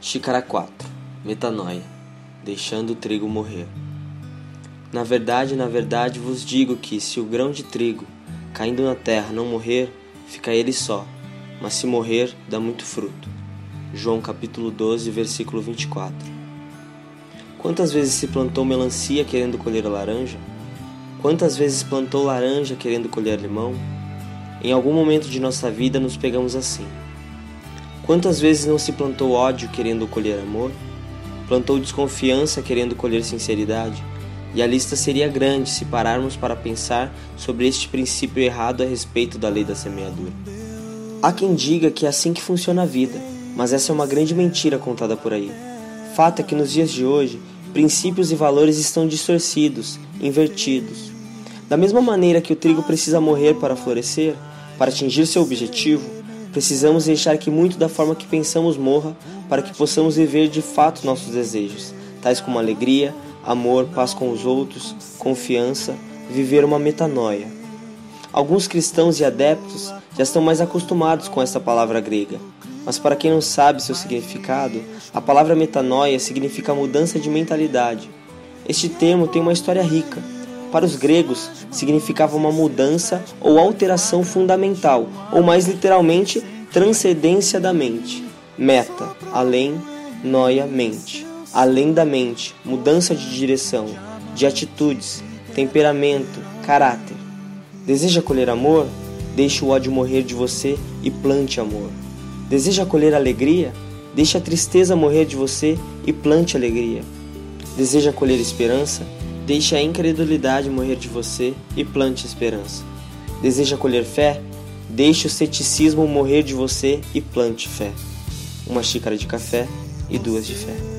Xícara 4 Metanoia Deixando o trigo morrer. Na verdade, na verdade vos digo que, se o grão de trigo caindo na terra não morrer, fica ele só, mas se morrer, dá muito fruto. João capítulo 12, versículo 24. Quantas vezes se plantou melancia querendo colher laranja? Quantas vezes plantou laranja querendo colher limão? Em algum momento de nossa vida nos pegamos assim. Quantas vezes não se plantou ódio querendo colher amor? Plantou desconfiança querendo colher sinceridade? E a lista seria grande se pararmos para pensar sobre este princípio errado a respeito da lei da semeadura. Há quem diga que é assim que funciona a vida, mas essa é uma grande mentira contada por aí. Fato é que nos dias de hoje, princípios e valores estão distorcidos, invertidos. Da mesma maneira que o trigo precisa morrer para florescer, para atingir seu objetivo, Precisamos deixar que muito da forma que pensamos morra para que possamos viver de fato nossos desejos, tais como alegria, amor, paz com os outros, confiança, viver uma metanoia. Alguns cristãos e adeptos já estão mais acostumados com essa palavra grega, mas para quem não sabe seu significado, a palavra metanoia significa mudança de mentalidade. Este termo tem uma história rica para os gregos, significava uma mudança ou alteração fundamental, ou mais literalmente, transcendência da mente. Meta, além, noia, mente. Além da mente, mudança de direção, de atitudes, temperamento, caráter. Deseja colher amor? Deixe o ódio morrer de você e plante amor. Deseja colher alegria? Deixe a tristeza morrer de você e plante alegria. Deseja colher esperança? Deixe a incredulidade morrer de você e plante esperança. Deseja colher fé? Deixe o ceticismo morrer de você e plante fé. Uma xícara de café e duas de fé.